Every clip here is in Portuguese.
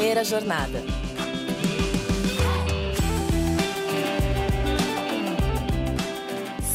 Primeira Jornada.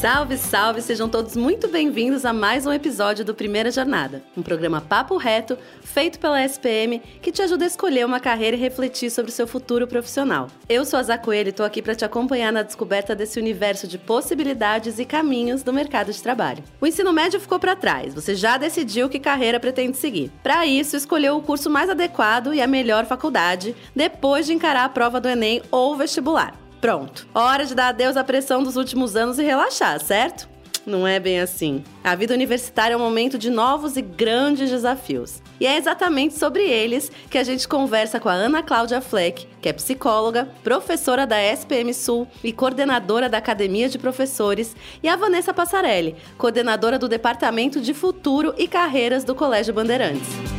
Salve, salve! Sejam todos muito bem-vindos a mais um episódio do Primeira Jornada, um programa papo reto feito pela SPM que te ajuda a escolher uma carreira e refletir sobre o seu futuro profissional. Eu sou a Zá Coelho e estou aqui para te acompanhar na descoberta desse universo de possibilidades e caminhos do mercado de trabalho. O ensino médio ficou para trás, você já decidiu que carreira pretende seguir. Para isso, escolheu o curso mais adequado e a melhor faculdade depois de encarar a prova do Enem ou vestibular. Pronto. Hora de dar adeus à pressão dos últimos anos e relaxar, certo? Não é bem assim. A vida universitária é um momento de novos e grandes desafios. E é exatamente sobre eles que a gente conversa com a Ana Cláudia Fleck, que é psicóloga, professora da SPM Sul e coordenadora da Academia de Professores, e a Vanessa Passarelli, coordenadora do Departamento de Futuro e Carreiras do Colégio Bandeirantes.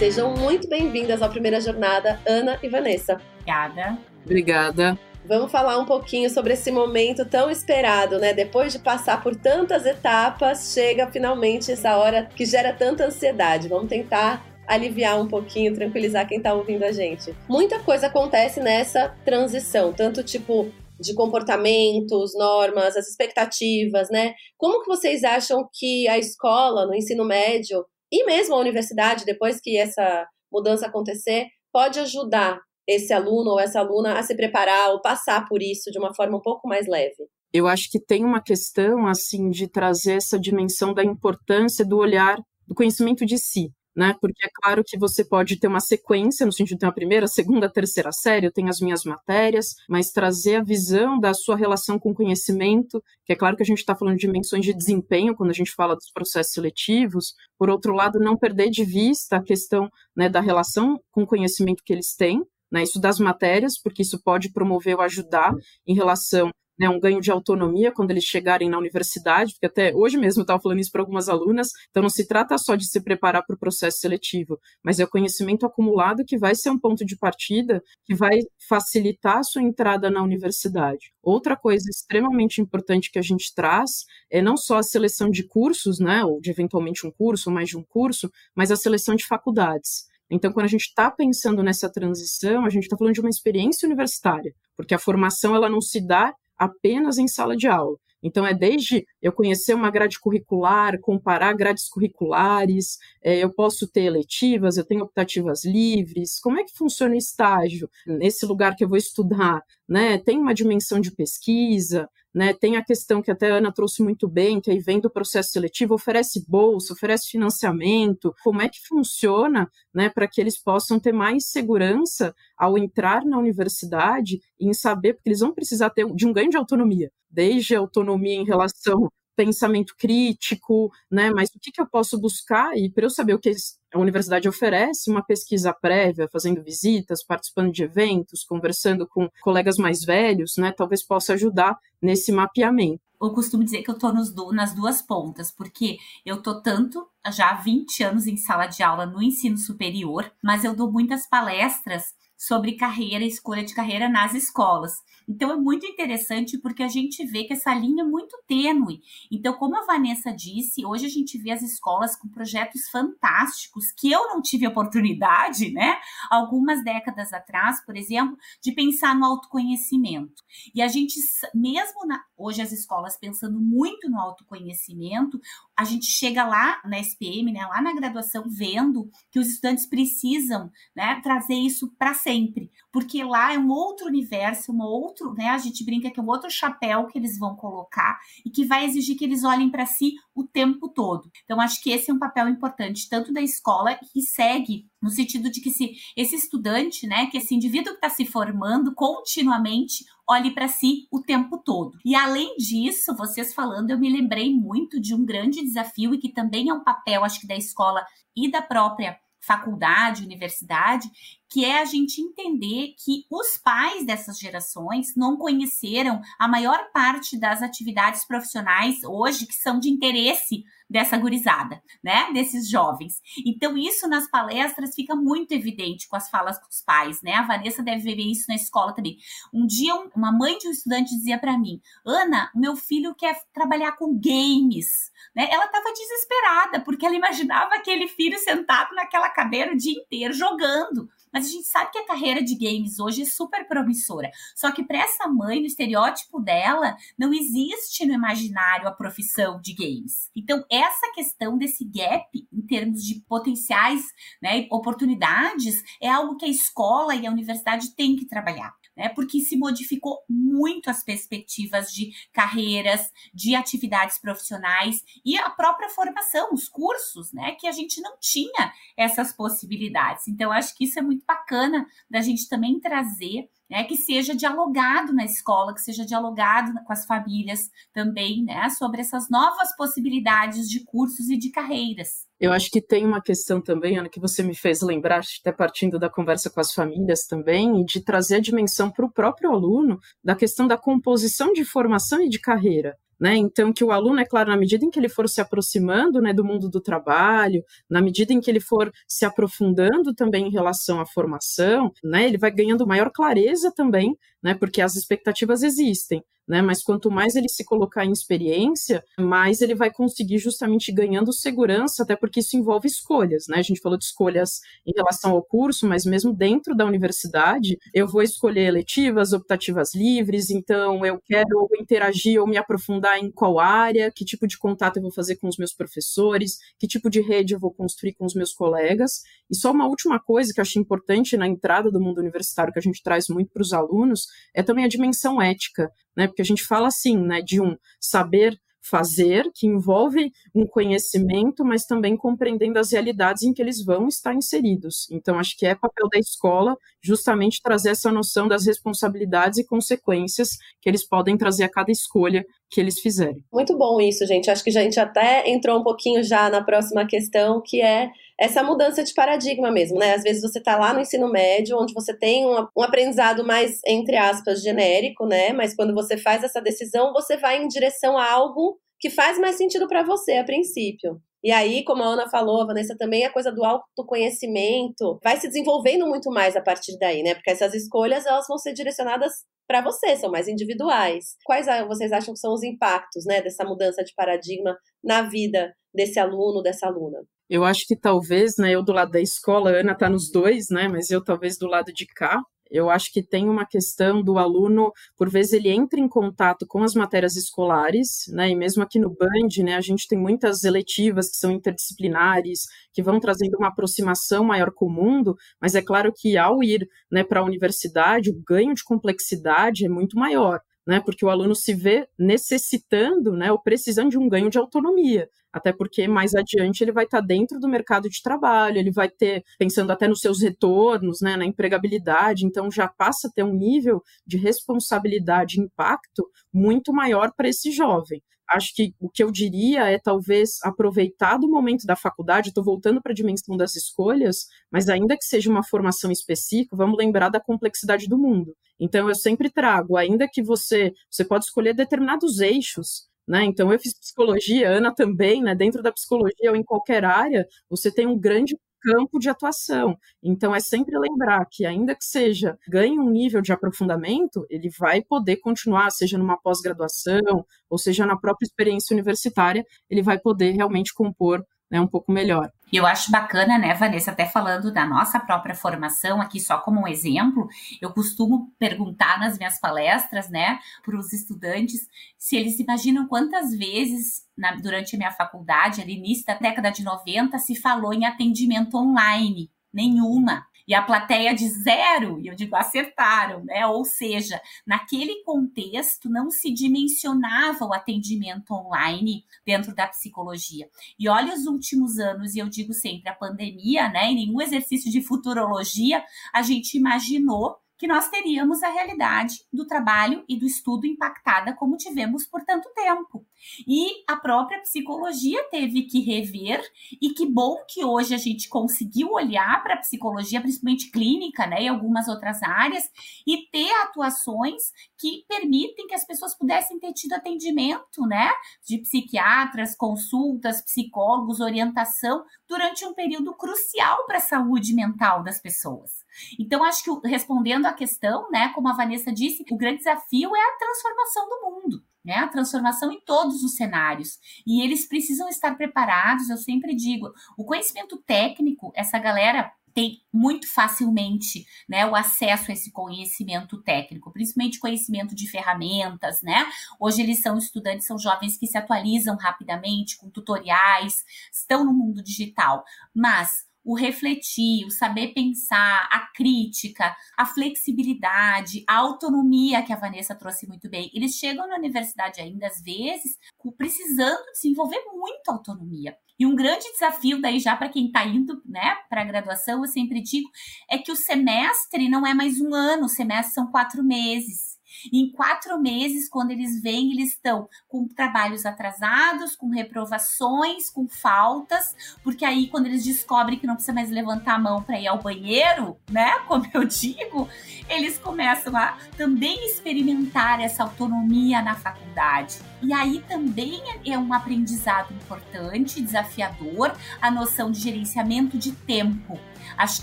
Sejam muito bem-vindas à primeira jornada, Ana e Vanessa. Obrigada. Obrigada. Vamos falar um pouquinho sobre esse momento tão esperado, né? Depois de passar por tantas etapas, chega finalmente essa hora que gera tanta ansiedade. Vamos tentar aliviar um pouquinho, tranquilizar quem está ouvindo a gente. Muita coisa acontece nessa transição, tanto tipo de comportamentos, normas, as expectativas, né? Como que vocês acham que a escola, no ensino médio, e mesmo a universidade, depois que essa mudança acontecer, pode ajudar esse aluno ou essa aluna a se preparar ou passar por isso de uma forma um pouco mais leve? Eu acho que tem uma questão assim de trazer essa dimensão da importância do olhar do conhecimento de si né? Porque é claro que você pode ter uma sequência, no sentido de ter uma primeira, segunda, terceira série, eu tenho as minhas matérias, mas trazer a visão da sua relação com o conhecimento, que é claro que a gente está falando de dimensões de desempenho quando a gente fala dos processos seletivos, por outro lado, não perder de vista a questão né, da relação com o conhecimento que eles têm, né, isso das matérias, porque isso pode promover ou ajudar em relação né, um ganho de autonomia quando eles chegarem na universidade, porque até hoje mesmo eu estava falando isso para algumas alunas, então não se trata só de se preparar para o processo seletivo, mas é o conhecimento acumulado que vai ser um ponto de partida que vai facilitar a sua entrada na universidade. Outra coisa extremamente importante que a gente traz é não só a seleção de cursos, né, ou de eventualmente um curso ou mais de um curso, mas a seleção de faculdades. Então, quando a gente está pensando nessa transição, a gente está falando de uma experiência universitária, porque a formação ela não se dá apenas em sala de aula. Então, é desde eu conhecer uma grade curricular, comparar grades curriculares, é, eu posso ter eletivas, eu tenho optativas livres, como é que funciona o estágio nesse lugar que eu vou estudar? Né? Tem uma dimensão de pesquisa, né? Tem a questão que até a Ana trouxe muito bem, que aí vem do processo seletivo, oferece bolsa, oferece financiamento, como é que funciona né, para que eles possam ter mais segurança ao entrar na universidade em saber, porque eles vão precisar ter de um ganho de autonomia, desde autonomia em relação pensamento crítico, né? Mas o que, que eu posso buscar? E para eu saber o que a universidade oferece, uma pesquisa prévia, fazendo visitas, participando de eventos, conversando com colegas mais velhos, né? Talvez possa ajudar nesse mapeamento. Eu costumo dizer que eu estou nas duas pontas, porque eu estou tanto já há 20 anos em sala de aula no ensino superior, mas eu dou muitas palestras sobre carreira, escolha de carreira nas escolas. Então é muito interessante porque a gente vê que essa linha é muito tênue. Então, como a Vanessa disse, hoje a gente vê as escolas com projetos fantásticos que eu não tive oportunidade, né? Algumas décadas atrás, por exemplo, de pensar no autoconhecimento. E a gente, mesmo na, hoje as escolas pensando muito no autoconhecimento, a gente chega lá na SPM, né, lá na graduação, vendo que os estudantes precisam né, trazer isso para sempre, porque lá é um outro universo, um outro, né, a gente brinca que é um outro chapéu que eles vão colocar e que vai exigir que eles olhem para si o tempo todo. Então, acho que esse é um papel importante, tanto da escola que segue no sentido de que se esse estudante, né, que esse indivíduo que está se formando continuamente olhe para si o tempo todo. E além disso, vocês falando, eu me lembrei muito de um grande desafio e que também é um papel, acho que da escola e da própria faculdade, universidade, que é a gente entender que os pais dessas gerações não conheceram a maior parte das atividades profissionais hoje que são de interesse dessa gurizada, né? Desses jovens. Então, isso nas palestras fica muito evidente com as falas dos pais, né? A Vanessa deve ver isso na escola também. Um dia, uma mãe de um estudante dizia para mim: Ana, meu filho quer trabalhar com games. Né? Ela estava desesperada, porque ela imaginava aquele filho sentado naquela cadeira o dia inteiro jogando. Mas a gente sabe que a carreira de games hoje é super promissora. Só que para essa mãe, no estereótipo dela, não existe no imaginário a profissão de games. Então, essa questão desse gap em termos de potenciais, né, oportunidades, é algo que a escola e a universidade têm que trabalhar né? Porque se modificou muito as perspectivas de carreiras, de atividades profissionais e a própria formação, os cursos, né? Que a gente não tinha essas possibilidades. Então, acho que isso é muito bacana da gente também trazer né, que seja dialogado na escola, que seja dialogado com as famílias também, né, sobre essas novas possibilidades de cursos e de carreiras. Eu acho que tem uma questão também, Ana, que você me fez lembrar, até partindo da conversa com as famílias também, de trazer a dimensão para o próprio aluno da questão da composição de formação e de carreira. Né? Então, que o aluno, é claro, na medida em que ele for se aproximando né, do mundo do trabalho, na medida em que ele for se aprofundando também em relação à formação, né, ele vai ganhando maior clareza também, né, porque as expectativas existem né? Mas quanto mais ele se colocar em experiência, mais ele vai conseguir justamente ganhando segurança, até porque isso envolve escolhas, né? A gente falou de escolhas em relação ao curso, mas mesmo dentro da universidade, eu vou escolher eletivas, optativas livres, então eu quero interagir ou me aprofundar em qual área, que tipo de contato eu vou fazer com os meus professores, que tipo de rede eu vou construir com os meus colegas. E só uma última coisa que eu achei importante na entrada do mundo universitário, que a gente traz muito para os alunos, é também a dimensão ética né? Porque a gente fala assim, né, de um saber fazer, que envolve um conhecimento, mas também compreendendo as realidades em que eles vão estar inseridos. Então, acho que é papel da escola justamente trazer essa noção das responsabilidades e consequências que eles podem trazer a cada escolha que eles fizerem. Muito bom isso, gente. Acho que a gente até entrou um pouquinho já na próxima questão, que é essa mudança de paradigma mesmo, né? Às vezes você está lá no ensino médio, onde você tem um, um, aprendizado mais, entre aspas, genérico, né? Mas quando você faz essa decisão, você vai em direção a algo que faz mais sentido para você a princípio. E aí, como a Ana falou, a Vanessa também, a coisa do autoconhecimento vai se desenvolvendo muito mais a partir daí, né? Porque essas escolhas elas vão ser direcionadas para você, são mais individuais. Quais vocês acham que são os impactos, né, dessa mudança de paradigma na vida desse aluno, dessa aluna? Eu acho que talvez, né, eu do lado da escola, a Ana está nos dois, né, mas eu talvez do lado de cá, eu acho que tem uma questão do aluno, por vezes ele entra em contato com as matérias escolares, né? E mesmo aqui no Band, né, a gente tem muitas eletivas que são interdisciplinares, que vão trazendo uma aproximação maior com o mundo, mas é claro que ao ir né, para a universidade, o ganho de complexidade é muito maior né? Porque o aluno se vê necessitando, né, ou precisando de um ganho de autonomia. Até porque mais adiante ele vai estar dentro do mercado de trabalho, ele vai ter, pensando até nos seus retornos, né, na empregabilidade, então já passa a ter um nível de responsabilidade e impacto muito maior para esse jovem acho que o que eu diria é talvez aproveitar do momento da faculdade, estou voltando para a dimensão das escolhas, mas ainda que seja uma formação específica, vamos lembrar da complexidade do mundo. Então eu sempre trago, ainda que você, você pode escolher determinados eixos, né? Então eu fiz psicologia, Ana também, né? Dentro da psicologia ou em qualquer área, você tem um grande campo de atuação. Então, é sempre lembrar que, ainda que seja, ganhe um nível de aprofundamento, ele vai poder continuar, seja numa pós-graduação, ou seja na própria experiência universitária, ele vai poder realmente compor né, um pouco melhor. Eu acho bacana, né, Vanessa, até falando da nossa própria formação aqui, só como um exemplo, eu costumo perguntar nas minhas palestras, né, para os estudantes, se eles imaginam quantas vezes na, durante a minha faculdade, ali início da década de 90, se falou em atendimento online. Nenhuma e a plateia de zero, e eu digo acertaram, né? Ou seja, naquele contexto não se dimensionava o atendimento online dentro da psicologia. E olha os últimos anos, e eu digo sempre, a pandemia, né? Em nenhum exercício de futurologia a gente imaginou que nós teríamos a realidade do trabalho e do estudo impactada como tivemos por tanto tempo. E a própria psicologia teve que rever, e que bom que hoje a gente conseguiu olhar para a psicologia, principalmente clínica, né, e algumas outras áreas, e ter atuações que permitem que as pessoas pudessem ter tido atendimento, né, de psiquiatras, consultas, psicólogos, orientação, durante um período crucial para a saúde mental das pessoas. Então, acho que respondendo à questão, né, como a Vanessa disse, o grande desafio é a transformação do mundo né? A transformação em todos os cenários. E eles precisam estar preparados, eu sempre digo, o conhecimento técnico, essa galera tem muito facilmente né, o acesso a esse conhecimento técnico, principalmente conhecimento de ferramentas, né? Hoje eles são estudantes, são jovens que se atualizam rapidamente com tutoriais, estão no mundo digital, mas o refletir, o saber pensar, a crítica, a flexibilidade, a autonomia que a Vanessa trouxe muito bem. Eles chegam na universidade ainda, às vezes, precisando desenvolver muita autonomia. E um grande desafio daí já para quem está indo, né, para a graduação, eu sempre digo, é que o semestre não é mais um ano, o semestre são quatro meses. Em quatro meses, quando eles vêm, eles estão com trabalhos atrasados, com reprovações, com faltas, porque aí, quando eles descobrem que não precisa mais levantar a mão para ir ao banheiro, né? Como eu digo, eles começam a também experimentar essa autonomia na faculdade. E aí também é um aprendizado importante, desafiador, a noção de gerenciamento de tempo. Acho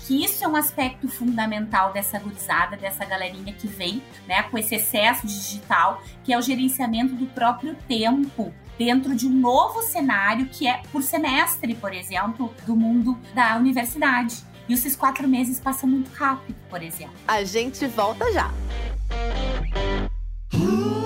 que isso é um aspecto fundamental dessa gurizada, dessa galerinha que vem, né, com esse excesso digital, que é o gerenciamento do próprio tempo dentro de um novo cenário que é por semestre, por exemplo, do mundo da universidade. E esses quatro meses passam muito rápido, por exemplo. A gente volta já.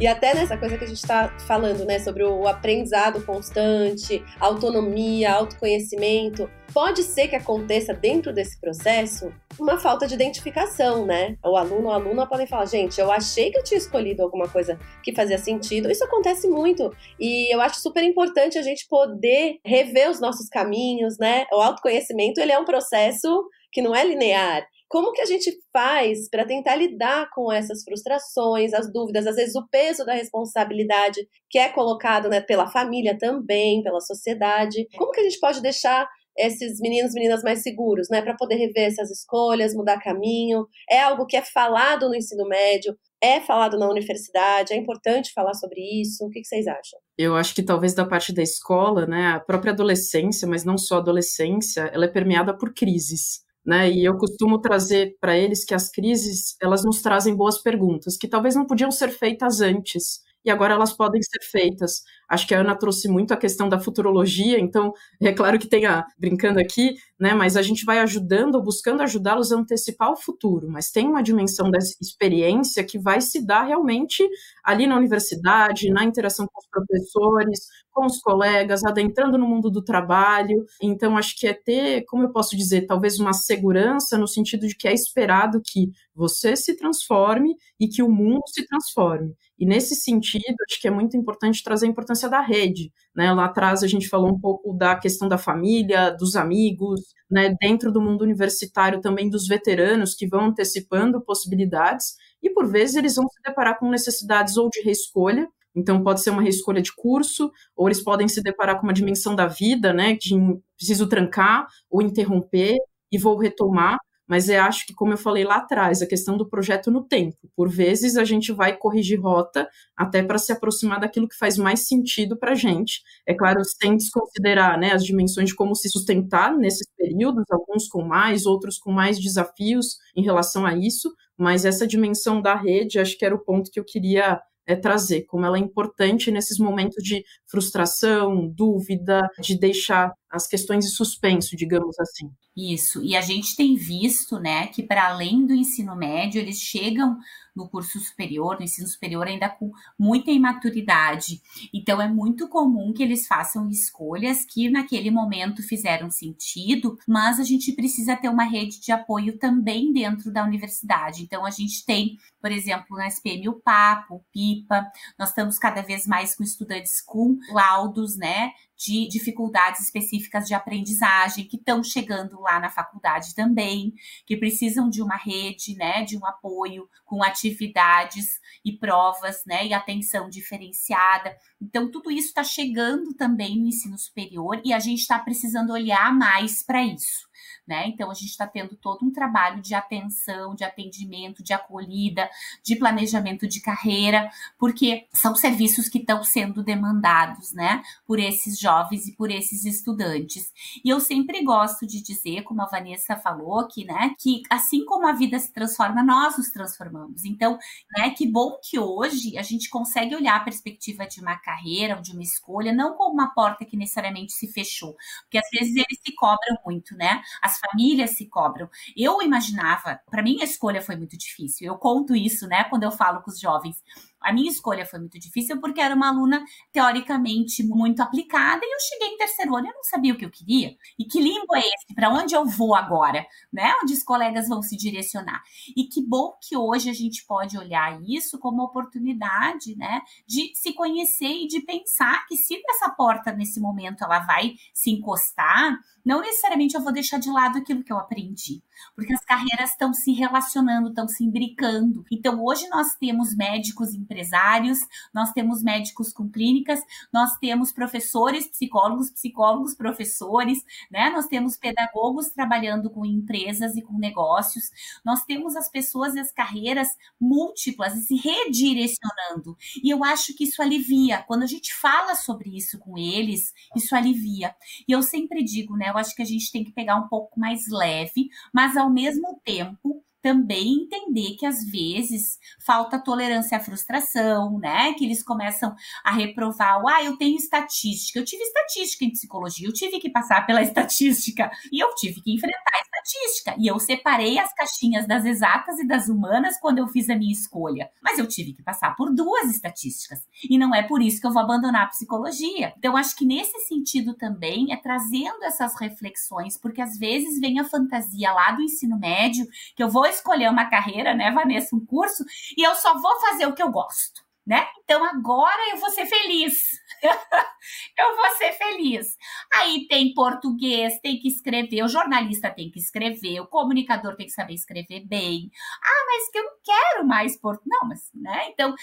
E até nessa coisa que a gente está falando, né, sobre o aprendizado constante, autonomia, autoconhecimento, pode ser que aconteça dentro desse processo uma falta de identificação, né? O aluno ou a aluna podem falar, gente, eu achei que eu tinha escolhido alguma coisa que fazia sentido. Isso acontece muito e eu acho super importante a gente poder rever os nossos caminhos, né? O autoconhecimento, ele é um processo que não é linear. Como que a gente faz para tentar lidar com essas frustrações, as dúvidas, às vezes o peso da responsabilidade que é colocado né, pela família também, pela sociedade? Como que a gente pode deixar esses meninos e meninas mais seguros, né, para poder rever essas escolhas, mudar caminho? É algo que é falado no ensino médio, é falado na universidade, é importante falar sobre isso. O que, vocês acham? Eu acho que talvez da parte da escola, né, a própria adolescência, mas não só a adolescência, ela é permeada por crises né? E eu costumo trazer para eles que as crises, elas nos trazem boas perguntas, que talvez não podiam ser feitas antes, e agora elas podem ser feitas. Acho que a Ana trouxe muito a questão da futurologia, então é claro que tem a, brincando aqui, né, mas a gente vai ajudando, buscando ajudá-los a antecipar o futuro, mas tem uma dimensão dessa experiência que vai se dar realmente ali na universidade, na interação com os professores, com os colegas, adentrando no mundo do trabalho. Então, acho que é ter, como eu posso dizer, talvez uma segurança no sentido de que é esperado que você se transforme e que o mundo se transforme. E nesse sentido, acho que é muito importante trazer a importância da rede. Né? Lá atrás a gente falou um pouco da questão da família, dos amigos, né? dentro do mundo universitário também dos veteranos que vão antecipando possibilidades, e por vezes eles vão se deparar com necessidades ou de reescolha, então pode ser uma reescolha de curso, ou eles podem se deparar com uma dimensão da vida, né, de preciso trancar ou interromper e vou retomar, mas eu acho que, como eu falei lá atrás, a questão do projeto no tempo. Por vezes a gente vai corrigir rota até para se aproximar daquilo que faz mais sentido para a gente. É claro, sem desconsiderar né, as dimensões de como se sustentar nesses períodos, alguns com mais, outros com mais desafios em relação a isso, mas essa dimensão da rede, acho que era o ponto que eu queria é, trazer, como ela é importante nesses momentos de frustração, dúvida, de deixar as questões de suspenso, digamos assim. Isso. E a gente tem visto, né, que para além do ensino médio, eles chegam no curso superior, no ensino superior, ainda com muita imaturidade. Então, é muito comum que eles façam escolhas que naquele momento fizeram sentido, mas a gente precisa ter uma rede de apoio também dentro da universidade. Então, a gente tem, por exemplo, na SPM o PAPO, o PIPA, nós estamos cada vez mais com estudantes com laudos, né, de dificuldades específicas de aprendizagem que estão chegando lá na faculdade também, que precisam de uma rede, né, de um apoio com atividades e provas, né, e atenção diferenciada. Então tudo isso está chegando também no ensino superior e a gente está precisando olhar mais para isso né? Então a gente está tendo todo um trabalho de atenção, de atendimento, de acolhida, de planejamento de carreira, porque são serviços que estão sendo demandados, né, por esses jovens e por esses estudantes. E eu sempre gosto de dizer, como a Vanessa falou aqui, né, que assim como a vida se transforma, nós nos transformamos. Então, né, que bom que hoje a gente consegue olhar a perspectiva de uma carreira ou de uma escolha não como uma porta que necessariamente se fechou, porque às vezes eles se cobram muito, né? As famílias se cobram. Eu imaginava, para mim a escolha foi muito difícil. Eu conto isso, né, quando eu falo com os jovens. A minha escolha foi muito difícil porque era uma aluna teoricamente muito aplicada e eu cheguei em terceiro ano e eu não sabia o que eu queria. E que limbo é esse? Para onde eu vou agora? Né? Onde os colegas vão se direcionar? E que bom que hoje a gente pode olhar isso como oportunidade, né, de se conhecer e de pensar que se essa porta nesse momento ela vai se encostar, não necessariamente eu vou deixar de lado aquilo que eu aprendi, porque as carreiras estão se relacionando, estão se imbricando. Então, hoje nós temos médicos empresários, nós temos médicos com clínicas, nós temos professores, psicólogos, psicólogos, professores, né? Nós temos pedagogos trabalhando com empresas e com negócios, nós temos as pessoas e as carreiras múltiplas e se redirecionando. E eu acho que isso alivia. Quando a gente fala sobre isso com eles, isso alivia. E eu sempre digo, né? eu acho que a gente tem que pegar um pouco mais leve, mas ao mesmo tempo também entender que às vezes falta tolerância à frustração, né? Que eles começam a reprovar, ah, eu tenho estatística, eu tive estatística em psicologia, eu tive que passar pela estatística e eu tive que enfrentar a estatística. E eu separei as caixinhas das exatas e das humanas quando eu fiz a minha escolha. Mas eu tive que passar por duas estatísticas. E não é por isso que eu vou abandonar a psicologia. Então, acho que nesse sentido também é trazendo essas reflexões, porque às vezes vem a fantasia lá do ensino médio que eu vou escolher uma carreira, né, Vanessa, um curso, e eu só vou fazer o que eu gosto, né? Então agora eu vou ser feliz. eu vou ser feliz. Aí tem português, tem que escrever, o jornalista tem que escrever, o comunicador tem que saber escrever bem. Ah, mas que eu não quero mais português. Não, mas, né? Então,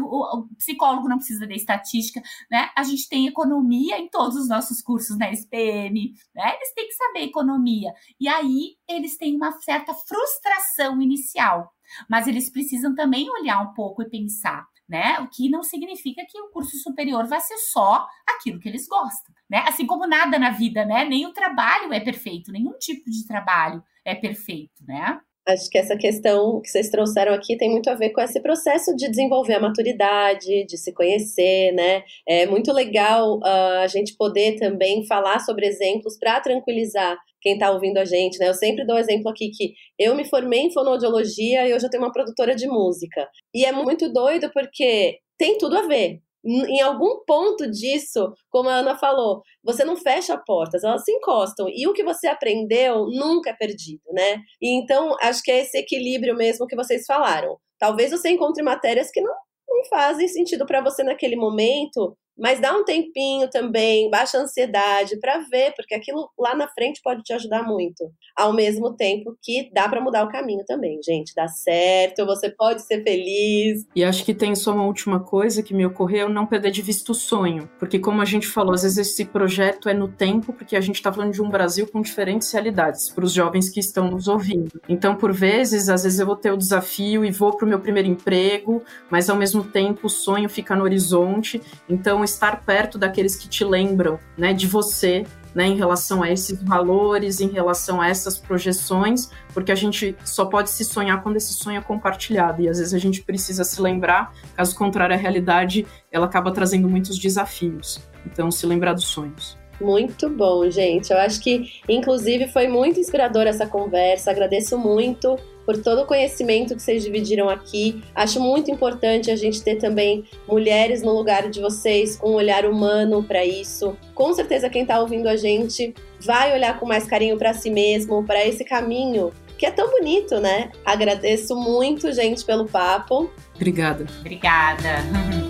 o, psicólogo não precisa de estatística, né? A gente tem economia em todos os nossos cursos na SPM, né? Eles têm que saber economia. E aí eles têm uma certa frustração inicial. Mas eles precisam também olhar um pouco e pensar né? O que não significa que o curso superior vai ser só aquilo que eles gostam, né? Assim como nada na vida, né? Nem o trabalho é perfeito, nenhum tipo de trabalho é perfeito, né? Acho que essa questão que vocês trouxeram aqui tem muito a ver com esse processo de desenvolver a maturidade, de se conhecer, né? É muito legal uh, a gente poder também falar sobre exemplos para tranquilizar quem está ouvindo a gente, né? Eu sempre dou exemplo aqui que eu me formei em fonoaudiologia e hoje eu tenho uma produtora de música. E é muito doido porque tem tudo a ver em algum ponto disso, como a Ana falou, você não fecha portas, elas se encostam. E o que você aprendeu nunca é perdido, né? E então, acho que é esse equilíbrio mesmo que vocês falaram. Talvez você encontre matérias que não, não fazem sentido para você naquele momento, mas dá um tempinho também, baixa a ansiedade para ver, porque aquilo lá na frente pode te ajudar muito. Ao mesmo tempo que dá para mudar o caminho também, gente. Dá certo, você pode ser feliz. E acho que tem só uma última coisa que me ocorreu, não perder de vista o sonho. Porque como a gente falou, às vezes esse projeto é no tempo, porque a gente está falando de um Brasil com diferentes realidades, para os jovens que estão nos ouvindo. Então, por vezes, às vezes eu vou ter o desafio e vou para o meu primeiro emprego, mas ao mesmo tempo o sonho fica no horizonte. Então, estar perto daqueles que te lembram, né, de você, né, em relação a esses valores, em relação a essas projeções, porque a gente só pode se sonhar quando esse sonho é compartilhado e às vezes a gente precisa se lembrar, caso contrário a realidade ela acaba trazendo muitos desafios. Então, se lembrar dos sonhos. Muito bom, gente. Eu acho que, inclusive, foi muito inspiradora essa conversa. Agradeço muito por todo o conhecimento que vocês dividiram aqui. Acho muito importante a gente ter também mulheres no lugar de vocês, com um olhar humano para isso. Com certeza, quem está ouvindo a gente vai olhar com mais carinho para si mesmo, para esse caminho que é tão bonito, né? Agradeço muito, gente, pelo papo. Obrigada. Obrigada.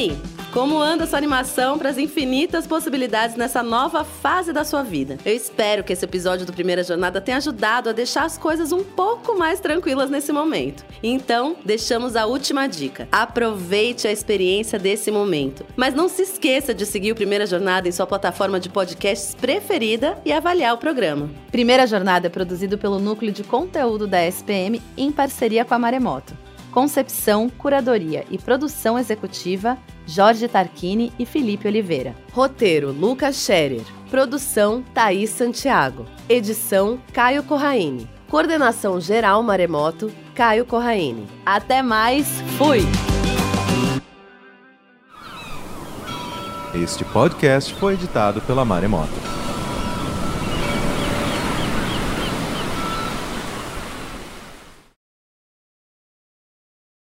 aí, como anda sua animação para as infinitas possibilidades nessa nova fase da sua vida? Eu espero que esse episódio do Primeira Jornada tenha ajudado a deixar as coisas um pouco mais tranquilas nesse momento. Então, deixamos a última dica. Aproveite a experiência desse momento. Mas não se esqueça de seguir o Primeira Jornada em sua plataforma de podcasts preferida e avaliar o programa. Primeira Jornada é produzido pelo Núcleo de Conteúdo da SPM em parceria com a Maremoto. Concepção, curadoria e produção executiva Jorge Tarquini e Felipe Oliveira. Roteiro Lucas Scherer. Produção Thaís Santiago. Edição Caio Corraine. Coordenação geral Maremoto Caio Corraine. Até mais, fui! Este podcast foi editado pela Maremoto.